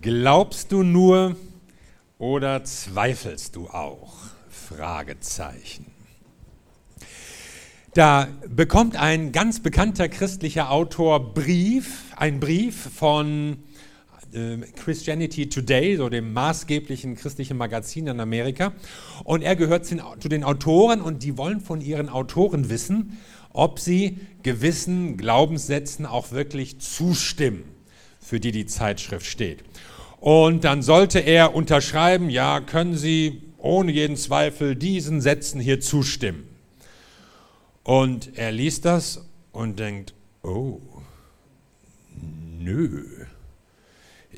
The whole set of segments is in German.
Glaubst du nur oder zweifelst du auch? Fragezeichen. Da bekommt ein ganz bekannter christlicher Autor Brief, ein Brief von äh, Christianity Today, so dem maßgeblichen christlichen Magazin in Amerika. Und er gehört zu den Autoren und die wollen von ihren Autoren wissen, ob sie gewissen Glaubenssätzen auch wirklich zustimmen, für die die Zeitschrift steht. Und dann sollte er unterschreiben, ja, können Sie ohne jeden Zweifel diesen Sätzen hier zustimmen. Und er liest das und denkt, oh, nö.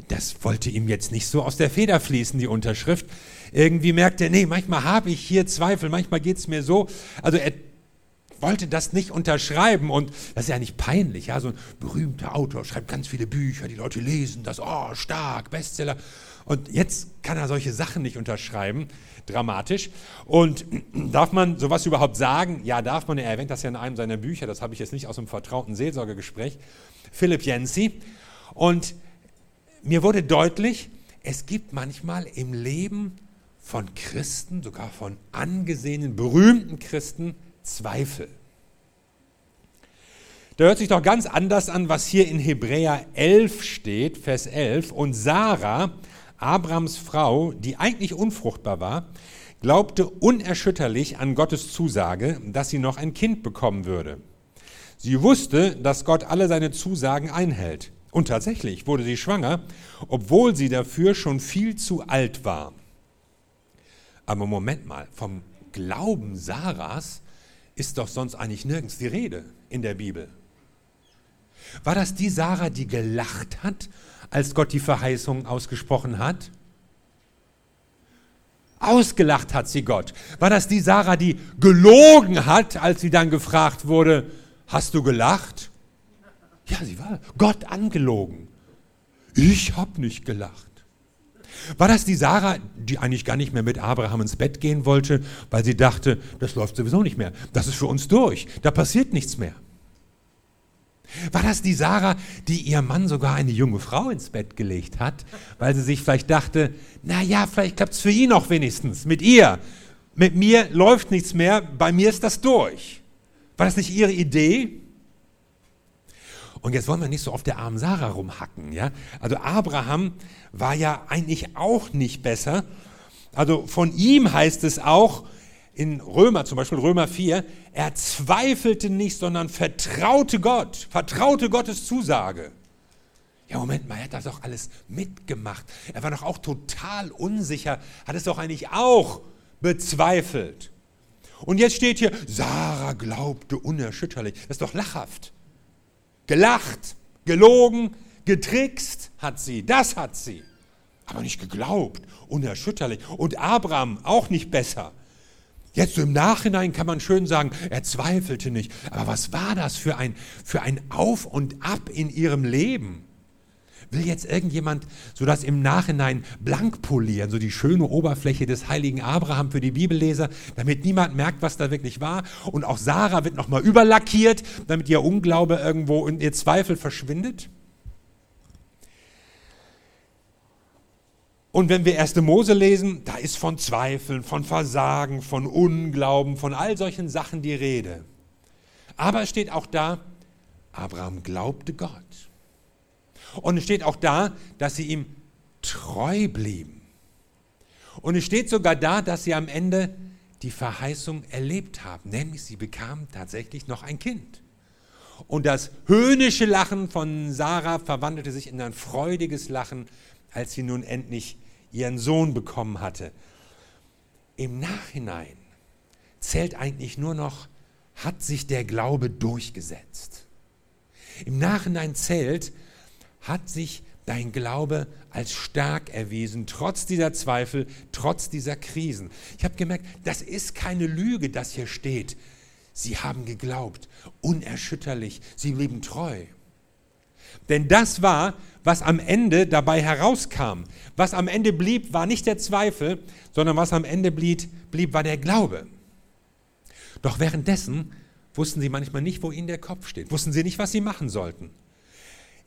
Das wollte ihm jetzt nicht so aus der Feder fließen, die Unterschrift. Irgendwie merkt er, nee, manchmal habe ich hier Zweifel, manchmal geht es mir so. Also er wollte das nicht unterschreiben und das ist ja nicht peinlich, ja, so ein berühmter Autor schreibt ganz viele Bücher, die Leute lesen das, oh, stark, Bestseller. Und jetzt kann er solche Sachen nicht unterschreiben, dramatisch. Und darf man sowas überhaupt sagen? Ja, darf man. Er erwähnt das ja in einem seiner Bücher, das habe ich jetzt nicht aus einem vertrauten Seelsorgegespräch. Philipp Jensi. Und mir wurde deutlich, es gibt manchmal im Leben von Christen, sogar von angesehenen, berühmten Christen, Zweifel. Da hört sich doch ganz anders an, was hier in Hebräer 11 steht, Vers 11. Und Sarah, Abrams Frau, die eigentlich unfruchtbar war, glaubte unerschütterlich an Gottes Zusage, dass sie noch ein Kind bekommen würde. Sie wusste, dass Gott alle seine Zusagen einhält. Und tatsächlich wurde sie schwanger, obwohl sie dafür schon viel zu alt war. Aber Moment mal, vom Glauben Sarahs ist doch sonst eigentlich nirgends die Rede in der Bibel. War das die Sarah, die gelacht hat, als Gott die Verheißung ausgesprochen hat? Ausgelacht hat sie Gott. War das die Sarah, die gelogen hat, als sie dann gefragt wurde, hast du gelacht? Ja, sie war Gott angelogen. Ich habe nicht gelacht. War das die Sarah, die eigentlich gar nicht mehr mit Abraham ins Bett gehen wollte, weil sie dachte, das läuft sowieso nicht mehr, das ist für uns durch, da passiert nichts mehr? War das die Sarah, die ihr Mann sogar eine junge Frau ins Bett gelegt hat, weil sie sich vielleicht dachte, na ja, vielleicht klappt es für ihn auch wenigstens, mit ihr. Mit mir läuft nichts mehr, bei mir ist das durch. War das nicht ihre Idee? Und jetzt wollen wir nicht so auf der armen Sarah rumhacken. Ja? Also Abraham war ja eigentlich auch nicht besser. Also von ihm heißt es auch in Römer, zum Beispiel Römer 4, er zweifelte nicht, sondern vertraute Gott, vertraute Gottes Zusage. Ja, Moment mal, er hat das doch alles mitgemacht. Er war doch auch total unsicher, hat es doch eigentlich auch bezweifelt. Und jetzt steht hier, Sarah glaubte unerschütterlich. Das ist doch lachhaft. Gelacht, gelogen, getrickst hat sie, das hat sie. Aber nicht geglaubt, unerschütterlich. Und Abraham auch nicht besser. Jetzt im Nachhinein kann man schön sagen, er zweifelte nicht. Aber was war das für ein, für ein Auf und Ab in ihrem Leben? Will jetzt irgendjemand so das im Nachhinein blank polieren, so die schöne Oberfläche des heiligen Abraham für die Bibelleser, damit niemand merkt, was da wirklich war? Und auch Sarah wird nochmal überlackiert, damit ihr Unglaube irgendwo und ihr Zweifel verschwindet? Und wenn wir 1. Mose lesen, da ist von Zweifeln, von Versagen, von Unglauben, von all solchen Sachen die Rede. Aber es steht auch da, Abraham glaubte Gott. Und es steht auch da, dass sie ihm treu blieben. Und es steht sogar da, dass sie am Ende die Verheißung erlebt haben, nämlich sie bekamen tatsächlich noch ein Kind. Und das höhnische Lachen von Sarah verwandelte sich in ein freudiges Lachen, als sie nun endlich ihren Sohn bekommen hatte. Im Nachhinein zählt eigentlich nur noch, hat sich der Glaube durchgesetzt. Im Nachhinein zählt, hat sich dein Glaube als stark erwiesen, trotz dieser Zweifel, trotz dieser Krisen. Ich habe gemerkt, das ist keine Lüge, das hier steht. Sie haben geglaubt, unerschütterlich, sie blieben treu. Denn das war, was am Ende dabei herauskam. Was am Ende blieb, war nicht der Zweifel, sondern was am Ende blieb, blieb war der Glaube. Doch währenddessen wussten sie manchmal nicht, wo ihnen der Kopf steht, wussten sie nicht, was sie machen sollten.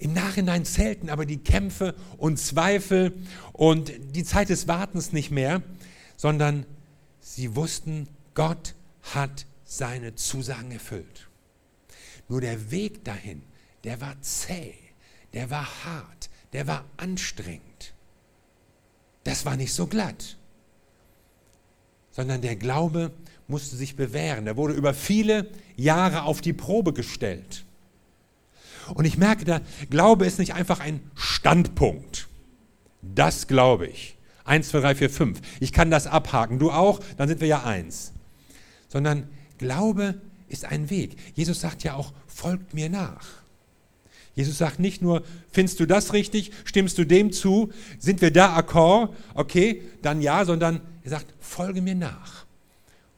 Im Nachhinein zählten aber die Kämpfe und Zweifel und die Zeit des Wartens nicht mehr, sondern sie wussten, Gott hat seine Zusagen erfüllt. Nur der Weg dahin, der war zäh, der war hart, der war anstrengend. Das war nicht so glatt, sondern der Glaube musste sich bewähren. Der wurde über viele Jahre auf die Probe gestellt. Und ich merke da, Glaube ist nicht einfach ein Standpunkt. Das glaube ich. Eins, zwei, drei, vier, fünf. Ich kann das abhaken. Du auch? Dann sind wir ja eins. Sondern Glaube ist ein Weg. Jesus sagt ja auch, folgt mir nach. Jesus sagt nicht nur, findest du das richtig, stimmst du dem zu, sind wir da akkord, okay, dann ja, sondern er sagt, folge mir nach.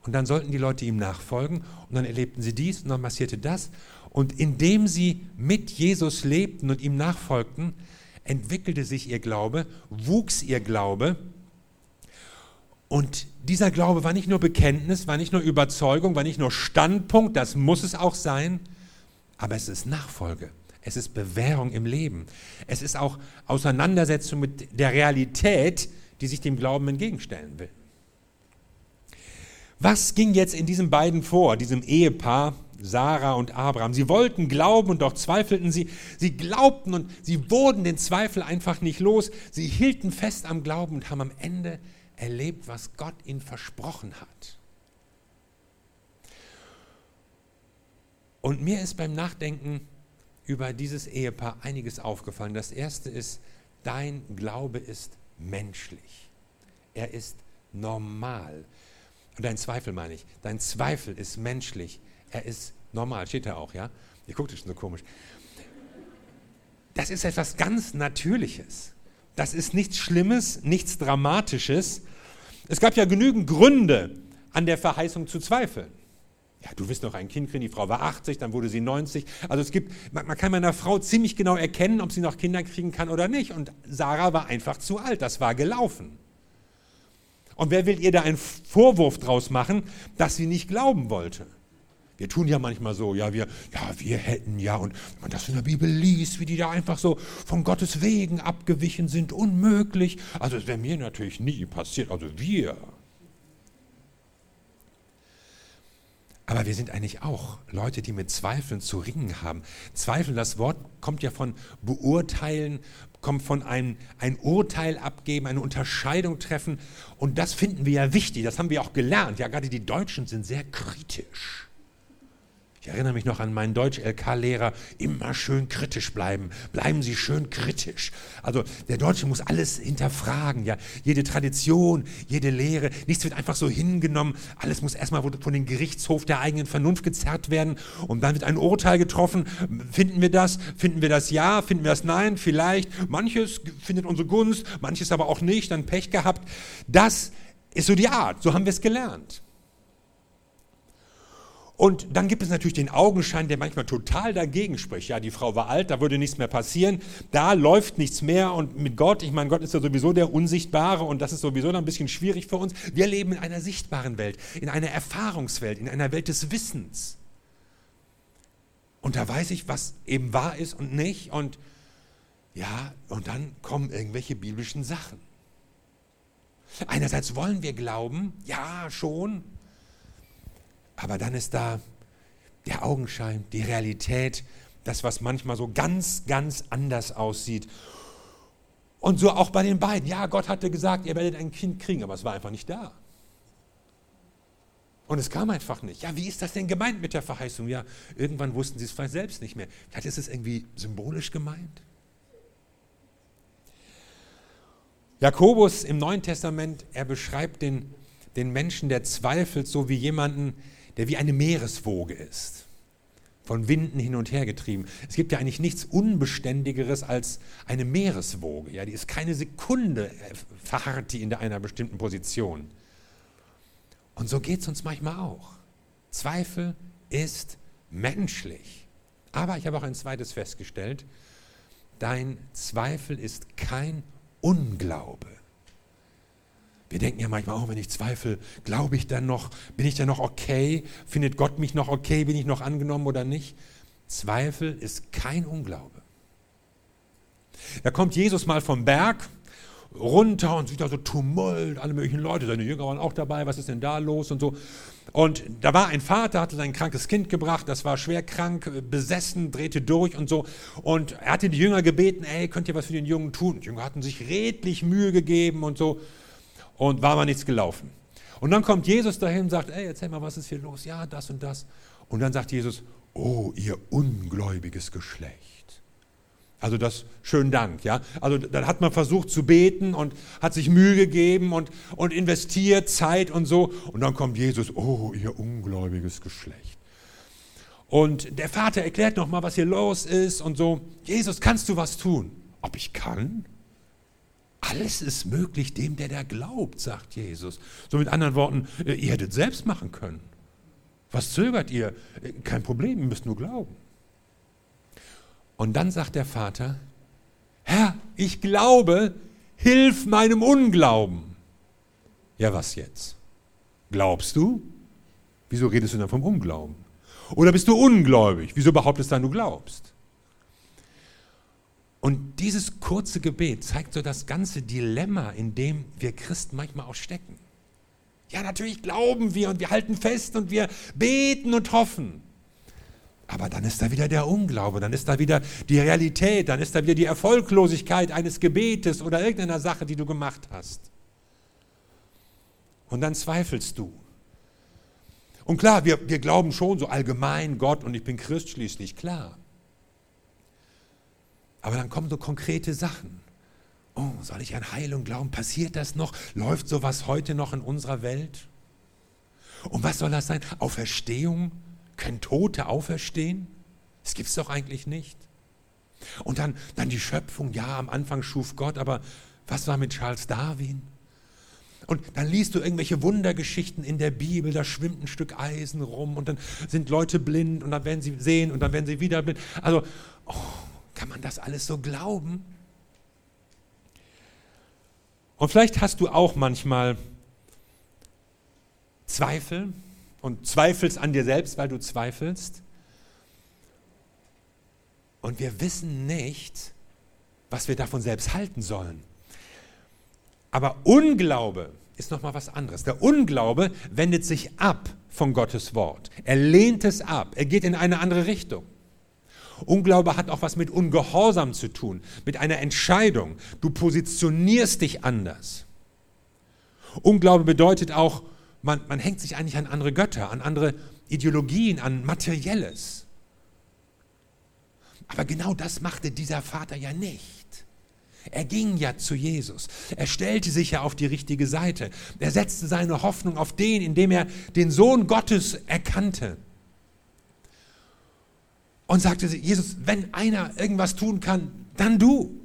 Und dann sollten die Leute ihm nachfolgen und dann erlebten sie dies und dann passierte das. Und indem sie mit Jesus lebten und ihm nachfolgten, entwickelte sich ihr Glaube, wuchs ihr Glaube. Und dieser Glaube war nicht nur Bekenntnis, war nicht nur Überzeugung, war nicht nur Standpunkt, das muss es auch sein, aber es ist Nachfolge. Es ist Bewährung im Leben. Es ist auch Auseinandersetzung mit der Realität, die sich dem Glauben entgegenstellen will. Was ging jetzt in diesen beiden vor, diesem Ehepaar, Sarah und Abraham? Sie wollten glauben und doch zweifelten sie. Sie glaubten und sie wurden den Zweifel einfach nicht los. Sie hielten fest am Glauben und haben am Ende erlebt, was Gott ihnen versprochen hat. Und mir ist beim Nachdenken über dieses Ehepaar einiges aufgefallen. Das erste ist, dein Glaube ist menschlich. Er ist normal. Und dein Zweifel meine ich. Dein Zweifel ist menschlich. Er ist normal. Steht da auch, ja? Ihr guckt schon so komisch. Das ist etwas ganz Natürliches. Das ist nichts Schlimmes, nichts Dramatisches. Es gab ja genügend Gründe, an der Verheißung zu zweifeln. Ja, du wirst noch ein Kind kriegen, die Frau war 80, dann wurde sie 90. Also es gibt, man, man kann meiner Frau ziemlich genau erkennen, ob sie noch Kinder kriegen kann oder nicht. Und Sarah war einfach zu alt, das war gelaufen. Und wer will ihr da einen Vorwurf draus machen, dass sie nicht glauben wollte? Wir tun ja manchmal so, ja, wir, ja, wir hätten ja, und wenn man das in der Bibel liest, wie die da einfach so von Gottes Wegen abgewichen sind, unmöglich. Also es wäre mir natürlich nie passiert, also wir. Aber wir sind eigentlich auch Leute, die mit Zweifeln zu ringen haben. Zweifel, das Wort kommt ja von beurteilen, kommt von einem ein Urteil abgeben, eine Unterscheidung treffen. Und das finden wir ja wichtig, das haben wir auch gelernt. Ja, gerade die Deutschen sind sehr kritisch. Ich erinnere mich noch an meinen Deutsch-LK-Lehrer, immer schön kritisch bleiben. Bleiben Sie schön kritisch. Also der Deutsche muss alles hinterfragen, ja. Jede Tradition, jede Lehre, nichts wird einfach so hingenommen. Alles muss erstmal von dem Gerichtshof der eigenen Vernunft gezerrt werden und dann wird ein Urteil getroffen. Finden wir das? Finden wir das ja? Finden wir das nein? Vielleicht. Manches findet unsere Gunst, manches aber auch nicht, dann Pech gehabt. Das ist so die Art, so haben wir es gelernt. Und dann gibt es natürlich den Augenschein, der manchmal total dagegen spricht. Ja, die Frau war alt, da würde nichts mehr passieren, da läuft nichts mehr und mit Gott, ich meine, Gott ist ja sowieso der Unsichtbare und das ist sowieso dann ein bisschen schwierig für uns. Wir leben in einer sichtbaren Welt, in einer Erfahrungswelt, in einer Welt des Wissens. Und da weiß ich, was eben wahr ist und nicht. Und ja, und dann kommen irgendwelche biblischen Sachen. Einerseits wollen wir glauben, ja, schon, aber dann ist da der Augenschein, die Realität, das, was manchmal so ganz, ganz anders aussieht. Und so auch bei den beiden. Ja, Gott hatte gesagt, ihr werdet ein Kind kriegen, aber es war einfach nicht da. Und es kam einfach nicht. Ja, wie ist das denn gemeint mit der Verheißung? Ja, irgendwann wussten sie es vielleicht selbst nicht mehr. Vielleicht ist es irgendwie symbolisch gemeint. Jakobus im Neuen Testament, er beschreibt den, den Menschen, der zweifelt, so wie jemanden, der wie eine Meereswoge ist, von Winden hin und her getrieben. Es gibt ja eigentlich nichts Unbeständigeres als eine Meereswoge. Ja, die ist keine Sekunde äh, verharrt die in einer bestimmten Position. Und so geht es uns manchmal auch. Zweifel ist menschlich. Aber ich habe auch ein zweites festgestellt. Dein Zweifel ist kein Unglaube. Wir denken ja manchmal, oh, wenn ich zweifle, glaube ich dann noch, bin ich dann noch okay? Findet Gott mich noch okay? Bin ich noch angenommen oder nicht? Zweifel ist kein Unglaube. Da kommt Jesus mal vom Berg runter und sieht da so Tumult, alle möglichen Leute, seine Jünger waren auch dabei, was ist denn da los und so. Und da war ein Vater, hatte sein krankes Kind gebracht, das war schwer krank, besessen, drehte durch und so. Und er hatte die Jünger gebeten, ey, könnt ihr was für den Jungen tun? Die Jünger hatten sich redlich Mühe gegeben und so. Und war mal nichts gelaufen. Und dann kommt Jesus dahin und sagt, ey, erzähl mal, was ist hier los? Ja, das und das. Und dann sagt Jesus, oh, ihr ungläubiges Geschlecht. Also das, schönen Dank, ja. Also dann hat man versucht zu beten und hat sich Mühe gegeben und, und investiert Zeit und so. Und dann kommt Jesus, oh, ihr ungläubiges Geschlecht. Und der Vater erklärt nochmal, was hier los ist und so. Jesus, kannst du was tun? Ob ich kann? Alles ist möglich dem, der da glaubt, sagt Jesus. So mit anderen Worten, äh, ihr hättet selbst machen können. Was zögert ihr? Äh, kein Problem, ihr müsst nur glauben. Und dann sagt der Vater, Herr, ich glaube, hilf meinem Unglauben. Ja, was jetzt? Glaubst du? Wieso redest du dann vom Unglauben? Oder bist du ungläubig? Wieso behauptest du dann, du glaubst? Und dieses kurze Gebet zeigt so das ganze Dilemma, in dem wir Christen manchmal auch stecken. Ja, natürlich glauben wir und wir halten fest und wir beten und hoffen. Aber dann ist da wieder der Unglaube, dann ist da wieder die Realität, dann ist da wieder die Erfolglosigkeit eines Gebetes oder irgendeiner Sache, die du gemacht hast. Und dann zweifelst du. Und klar, wir, wir glauben schon so allgemein Gott und ich bin Christ schließlich, klar. Aber dann kommen so konkrete Sachen. Oh, soll ich an Heilung glauben? Passiert das noch? Läuft sowas heute noch in unserer Welt? Und was soll das sein? Auferstehung? Können Tote auferstehen? Das gibt es doch eigentlich nicht. Und dann, dann die Schöpfung, ja, am Anfang schuf Gott, aber was war mit Charles Darwin? Und dann liest du irgendwelche Wundergeschichten in der Bibel, da schwimmt ein Stück Eisen rum und dann sind Leute blind und dann werden sie sehen und dann werden sie wieder blind. Also, oh, kann man das alles so glauben? Und vielleicht hast du auch manchmal Zweifel und zweifelst an dir selbst, weil du zweifelst. Und wir wissen nicht, was wir davon selbst halten sollen. Aber Unglaube ist noch mal was anderes. Der Unglaube wendet sich ab von Gottes Wort. Er lehnt es ab. Er geht in eine andere Richtung. Unglaube hat auch was mit Ungehorsam zu tun, mit einer Entscheidung. Du positionierst dich anders. Unglaube bedeutet auch, man, man hängt sich eigentlich an andere Götter, an andere Ideologien, an Materielles. Aber genau das machte dieser Vater ja nicht. Er ging ja zu Jesus. Er stellte sich ja auf die richtige Seite. Er setzte seine Hoffnung auf den, indem er den Sohn Gottes erkannte. Und sagte, Jesus, wenn einer irgendwas tun kann, dann du.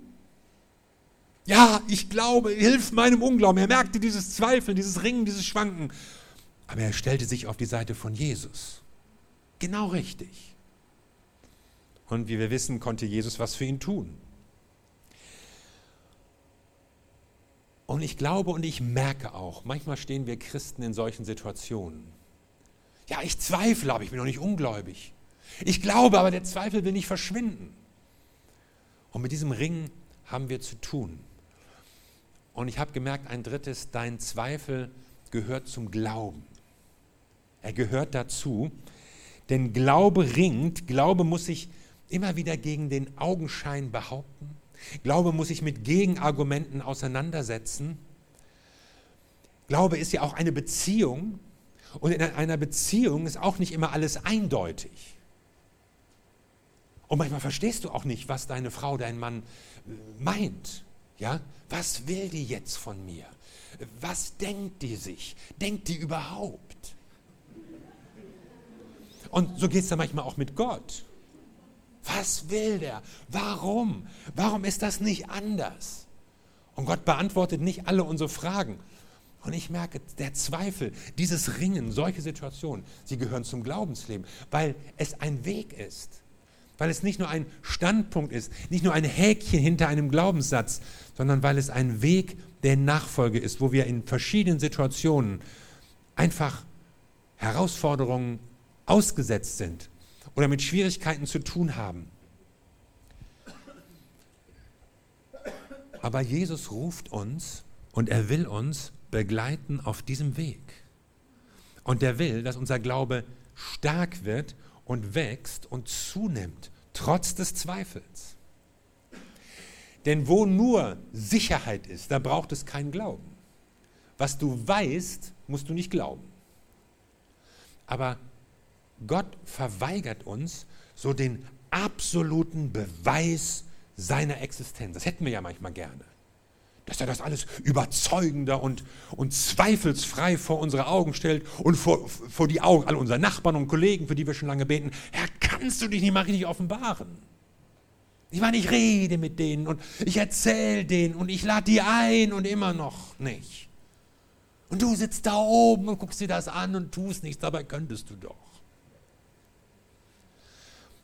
Ja, ich glaube, hilf meinem Unglauben. Er merkte dieses Zweifeln, dieses Ringen, dieses Schwanken. Aber er stellte sich auf die Seite von Jesus. Genau richtig. Und wie wir wissen, konnte Jesus was für ihn tun. Und ich glaube und ich merke auch, manchmal stehen wir Christen in solchen Situationen. Ja, ich zweifle, aber ich bin noch nicht ungläubig. Ich glaube, aber der Zweifel will nicht verschwinden. Und mit diesem Ring haben wir zu tun. Und ich habe gemerkt, ein drittes, dein Zweifel gehört zum Glauben. Er gehört dazu, denn Glaube ringt, Glaube muss sich immer wieder gegen den Augenschein behaupten. Glaube muss sich mit Gegenargumenten auseinandersetzen. Glaube ist ja auch eine Beziehung und in einer Beziehung ist auch nicht immer alles eindeutig. Und manchmal verstehst du auch nicht, was deine Frau, dein Mann äh, meint. Ja? Was will die jetzt von mir? Was denkt die sich? Denkt die überhaupt? Und so geht es dann manchmal auch mit Gott. Was will der? Warum? Warum ist das nicht anders? Und Gott beantwortet nicht alle unsere Fragen. Und ich merke, der Zweifel, dieses Ringen, solche Situationen, sie gehören zum Glaubensleben, weil es ein Weg ist weil es nicht nur ein Standpunkt ist, nicht nur ein Häkchen hinter einem Glaubenssatz, sondern weil es ein Weg der Nachfolge ist, wo wir in verschiedenen Situationen einfach Herausforderungen ausgesetzt sind oder mit Schwierigkeiten zu tun haben. Aber Jesus ruft uns und er will uns begleiten auf diesem Weg. Und er will, dass unser Glaube stark wird und wächst und zunimmt, trotz des Zweifels. Denn wo nur Sicherheit ist, da braucht es keinen Glauben. Was du weißt, musst du nicht glauben. Aber Gott verweigert uns so den absoluten Beweis seiner Existenz. Das hätten wir ja manchmal gerne. Dass er das alles überzeugender und, und zweifelsfrei vor unsere Augen stellt und vor, vor die Augen all unserer Nachbarn und Kollegen, für die wir schon lange beten. Herr, kannst du dich nicht mal richtig offenbaren? Ich meine, ich rede mit denen und ich erzähle denen und ich lade die ein und immer noch nicht. Und du sitzt da oben und guckst dir das an und tust nichts, dabei könntest du doch.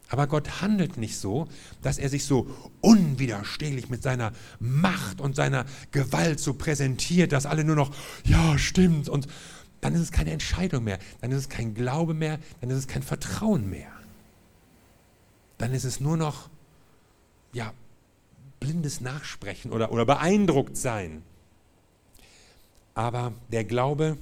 Aber Gott handelt nicht so, dass er sich so unwiderstehlich mit seiner Macht und seiner Gewalt so präsentiert, dass alle nur noch, ja, stimmt. Und dann ist es keine Entscheidung mehr, dann ist es kein Glaube mehr, dann ist es kein Vertrauen mehr. Dann ist es nur noch, ja, blindes Nachsprechen oder, oder beeindruckt sein. Aber der Glaube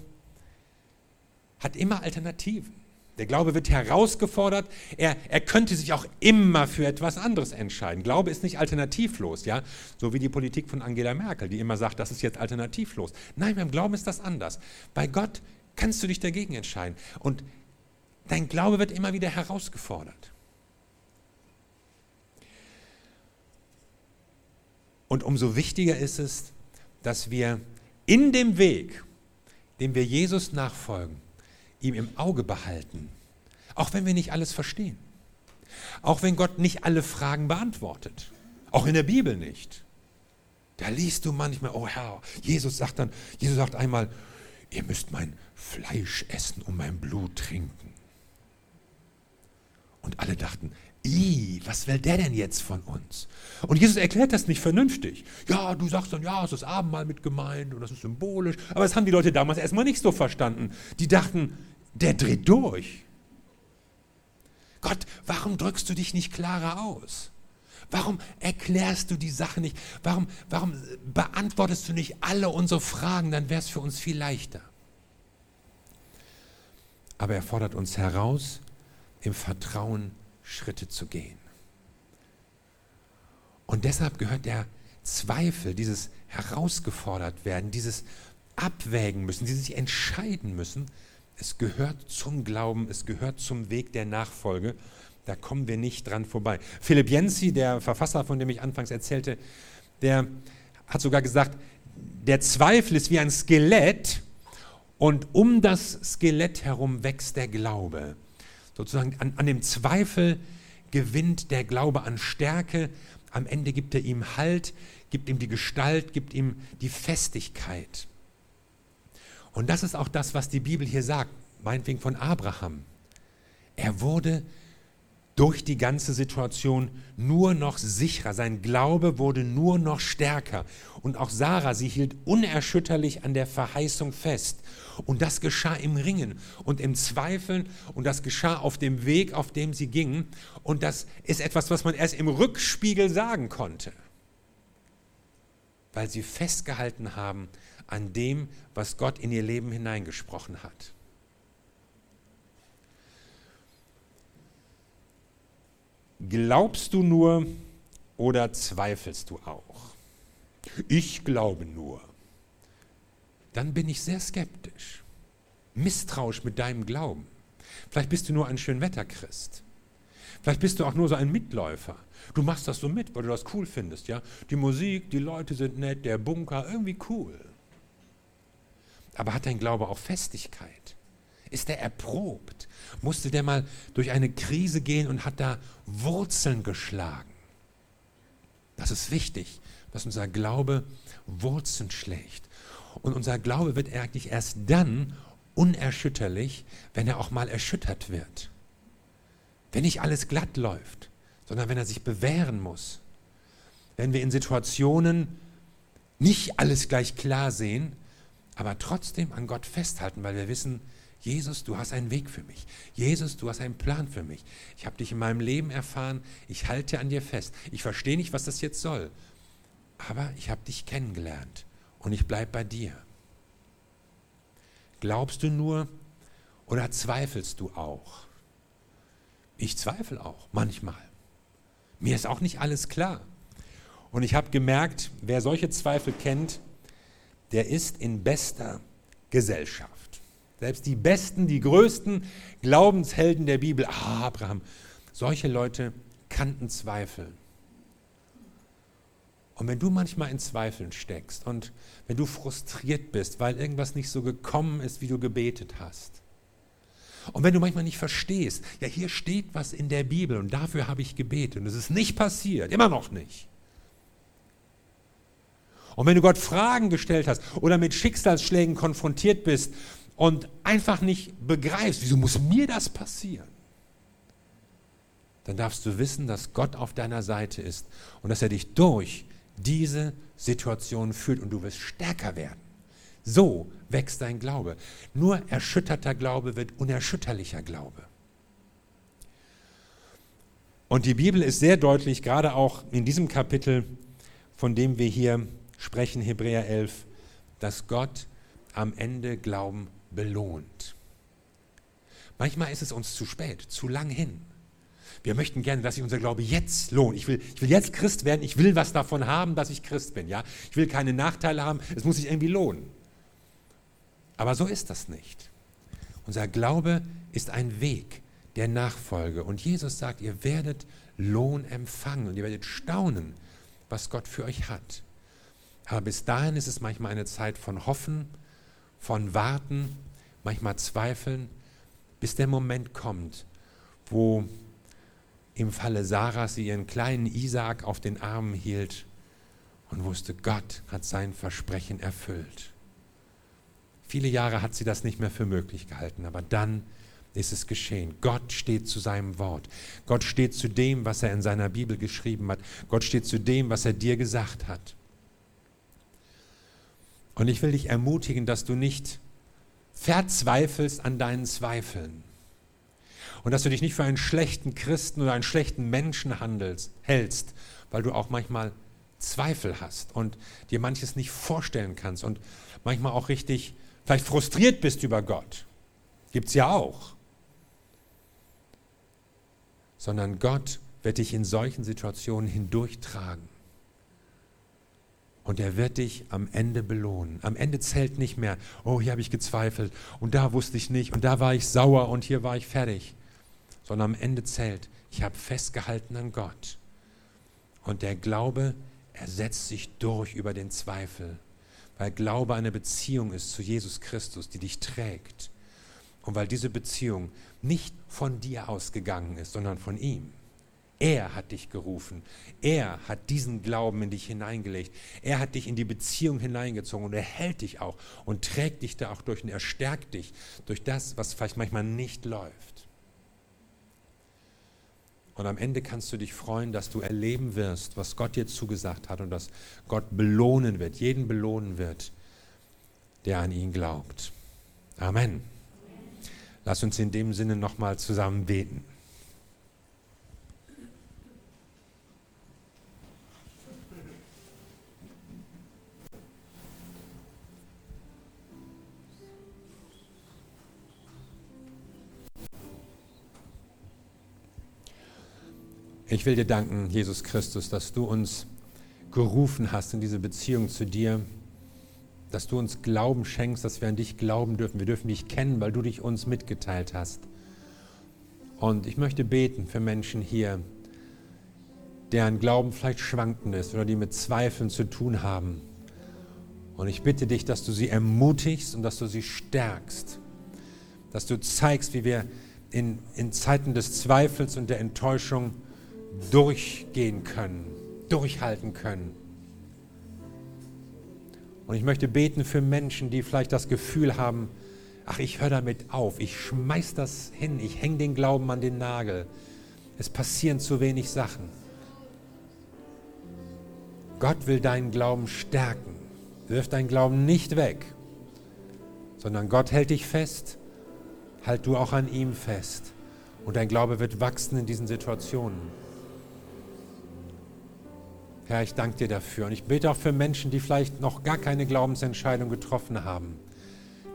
hat immer Alternativen. Der Glaube wird herausgefordert. Er, er könnte sich auch immer für etwas anderes entscheiden. Glaube ist nicht alternativlos, ja, so wie die Politik von Angela Merkel, die immer sagt, das ist jetzt alternativlos. Nein, beim Glauben ist das anders. Bei Gott kannst du dich dagegen entscheiden. Und dein Glaube wird immer wieder herausgefordert. Und umso wichtiger ist es, dass wir in dem Weg, dem wir Jesus nachfolgen, ihm im Auge behalten, auch wenn wir nicht alles verstehen, auch wenn Gott nicht alle Fragen beantwortet, auch in der Bibel nicht. Da liest du manchmal, oh Herr, Jesus sagt dann, Jesus sagt einmal, ihr müsst mein Fleisch essen und mein Blut trinken. Und alle dachten, I, was will der denn jetzt von uns? Und Jesus erklärt das nicht vernünftig. Ja, du sagst dann, ja, es ist Abendmahl mit gemeint und das ist symbolisch. Aber das haben die Leute damals erstmal nicht so verstanden. Die dachten, der dreht durch. Gott, warum drückst du dich nicht klarer aus? Warum erklärst du die Sache nicht? Warum, warum beantwortest du nicht alle unsere Fragen? Dann wäre es für uns viel leichter. Aber er fordert uns heraus, im Vertrauen Schritte zu gehen. Und deshalb gehört der Zweifel, dieses herausgefordert werden, dieses abwägen müssen, dieses sich entscheiden müssen, es gehört zum Glauben, es gehört zum Weg der Nachfolge. Da kommen wir nicht dran vorbei. Philipp Jensi, der Verfasser, von dem ich anfangs erzählte, der hat sogar gesagt, der Zweifel ist wie ein Skelett und um das Skelett herum wächst der Glaube. Sozusagen an, an dem Zweifel gewinnt der Glaube an Stärke. Am Ende gibt er ihm Halt, gibt ihm die Gestalt, gibt ihm die Festigkeit. Und das ist auch das, was die Bibel hier sagt, meinetwegen von Abraham. Er wurde durch die ganze Situation nur noch sicherer. Sein Glaube wurde nur noch stärker. Und auch Sarah, sie hielt unerschütterlich an der Verheißung fest. Und das geschah im Ringen und im Zweifeln. Und das geschah auf dem Weg, auf dem sie gingen. Und das ist etwas, was man erst im Rückspiegel sagen konnte. Weil sie festgehalten haben an dem, was Gott in ihr Leben hineingesprochen hat. Glaubst du nur oder zweifelst du auch? Ich glaube nur. Dann bin ich sehr skeptisch, misstrauisch mit deinem Glauben. Vielleicht bist du nur ein Schönwetterchrist. Vielleicht bist du auch nur so ein Mitläufer. Du machst das so mit, weil du das cool findest, ja? Die Musik, die Leute sind nett, der Bunker, irgendwie cool. Aber hat dein Glaube auch Festigkeit? Ist er erprobt? Musste der mal durch eine Krise gehen und hat da Wurzeln geschlagen? Das ist wichtig, dass unser Glaube Wurzeln schlägt. Und unser Glaube wird eigentlich erst dann unerschütterlich, wenn er auch mal erschüttert wird. Wenn nicht alles glatt läuft, sondern wenn er sich bewähren muss. Wenn wir in Situationen nicht alles gleich klar sehen, aber trotzdem an Gott festhalten, weil wir wissen, Jesus, du hast einen Weg für mich. Jesus, du hast einen Plan für mich. Ich habe dich in meinem Leben erfahren, ich halte an dir fest. Ich verstehe nicht, was das jetzt soll, aber ich habe dich kennengelernt und ich bleibe bei dir. Glaubst du nur oder zweifelst du auch? Ich zweifle auch manchmal. Mir ist auch nicht alles klar. Und ich habe gemerkt, wer solche Zweifel kennt, der ist in bester Gesellschaft. Selbst die besten, die größten Glaubenshelden der Bibel, ah, Abraham, solche Leute kannten Zweifel. Und wenn du manchmal in Zweifeln steckst und wenn du frustriert bist, weil irgendwas nicht so gekommen ist, wie du gebetet hast, und wenn du manchmal nicht verstehst, ja, hier steht was in der Bibel und dafür habe ich gebetet und es ist nicht passiert, immer noch nicht. Und wenn du Gott Fragen gestellt hast oder mit Schicksalsschlägen konfrontiert bist und einfach nicht begreifst, wieso muss mir das passieren? Dann darfst du wissen, dass Gott auf deiner Seite ist und dass er dich durch diese Situation führt und du wirst stärker werden. So wächst dein Glaube. Nur erschütterter Glaube wird unerschütterlicher Glaube. Und die Bibel ist sehr deutlich, gerade auch in diesem Kapitel, von dem wir hier sprechen, Hebräer 11, dass Gott am Ende Glauben belohnt. Manchmal ist es uns zu spät, zu lang hin. Wir möchten gerne, dass sich unser Glaube jetzt lohnt. Ich will, ich will jetzt Christ werden, ich will was davon haben, dass ich Christ bin. Ja? Ich will keine Nachteile haben, es muss sich irgendwie lohnen. Aber so ist das nicht. Unser Glaube ist ein Weg der Nachfolge. Und Jesus sagt, ihr werdet Lohn empfangen und ihr werdet staunen, was Gott für euch hat. Aber bis dahin ist es manchmal eine Zeit von Hoffen, von Warten, manchmal Zweifeln, bis der Moment kommt, wo im Falle Sarahs sie ihren kleinen Isaak auf den Armen hielt und wusste, Gott hat sein Versprechen erfüllt. Viele Jahre hat sie das nicht mehr für möglich gehalten, aber dann ist es geschehen. Gott steht zu seinem Wort. Gott steht zu dem, was er in seiner Bibel geschrieben hat. Gott steht zu dem, was er dir gesagt hat. Und ich will dich ermutigen, dass du nicht verzweifelst an deinen Zweifeln. Und dass du dich nicht für einen schlechten Christen oder einen schlechten Menschen handelst, hältst, weil du auch manchmal Zweifel hast und dir manches nicht vorstellen kannst und manchmal auch richtig vielleicht frustriert bist über Gott. Gibt es ja auch. Sondern Gott wird dich in solchen Situationen hindurchtragen. Und er wird dich am Ende belohnen. Am Ende zählt nicht mehr, oh, hier habe ich gezweifelt und da wusste ich nicht und da war ich sauer und hier war ich fertig. Sondern am Ende zählt, ich habe festgehalten an Gott. Und der Glaube, er setzt sich durch über den Zweifel weil Glaube eine Beziehung ist zu Jesus Christus, die dich trägt. Und weil diese Beziehung nicht von dir ausgegangen ist, sondern von ihm. Er hat dich gerufen. Er hat diesen Glauben in dich hineingelegt. Er hat dich in die Beziehung hineingezogen und er hält dich auch und trägt dich da auch durch und er stärkt dich durch das, was vielleicht manchmal nicht läuft. Und am Ende kannst du dich freuen, dass du erleben wirst, was Gott dir zugesagt hat und dass Gott belohnen wird, jeden belohnen wird, der an ihn glaubt. Amen. Lass uns in dem Sinne nochmal zusammen beten. Ich will dir danken, Jesus Christus, dass du uns gerufen hast in diese Beziehung zu dir, dass du uns Glauben schenkst, dass wir an dich glauben dürfen. Wir dürfen dich kennen, weil du dich uns mitgeteilt hast. Und ich möchte beten für Menschen hier, deren Glauben vielleicht schwankend ist oder die mit Zweifeln zu tun haben. Und ich bitte dich, dass du sie ermutigst und dass du sie stärkst. Dass du zeigst, wie wir in, in Zeiten des Zweifels und der Enttäuschung durchgehen können, durchhalten können. Und ich möchte beten für Menschen, die vielleicht das Gefühl haben, ach, ich höre damit auf, ich schmeiß das hin, ich hänge den Glauben an den Nagel. Es passieren zu wenig Sachen. Gott will deinen Glauben stärken. Wirf deinen Glauben nicht weg, sondern Gott hält dich fest. Halt du auch an ihm fest. Und dein Glaube wird wachsen in diesen Situationen. Herr, ich danke dir dafür. Und ich bete auch für Menschen, die vielleicht noch gar keine Glaubensentscheidung getroffen haben,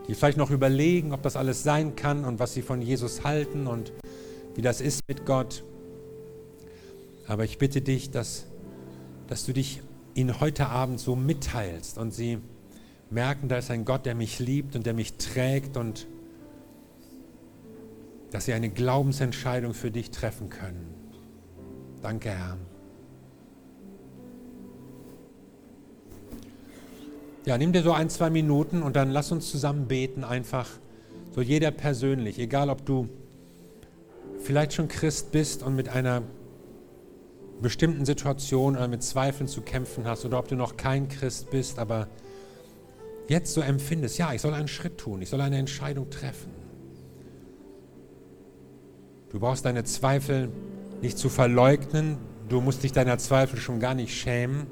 die vielleicht noch überlegen, ob das alles sein kann und was sie von Jesus halten und wie das ist mit Gott. Aber ich bitte dich, dass, dass du dich ihnen heute Abend so mitteilst und sie merken, da ist ein Gott, der mich liebt und der mich trägt und dass sie eine Glaubensentscheidung für dich treffen können. Danke, Herr. Ja, nimm dir so ein, zwei Minuten und dann lass uns zusammen beten, einfach so jeder persönlich, egal ob du vielleicht schon Christ bist und mit einer bestimmten Situation oder mit Zweifeln zu kämpfen hast oder ob du noch kein Christ bist, aber jetzt so empfindest, ja, ich soll einen Schritt tun, ich soll eine Entscheidung treffen. Du brauchst deine Zweifel nicht zu verleugnen, du musst dich deiner Zweifel schon gar nicht schämen,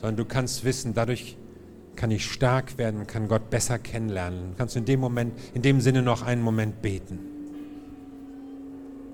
sondern du kannst wissen, dadurch kann ich stark werden, kann Gott besser kennenlernen. Du kannst in dem Moment, in dem Sinne noch einen Moment beten.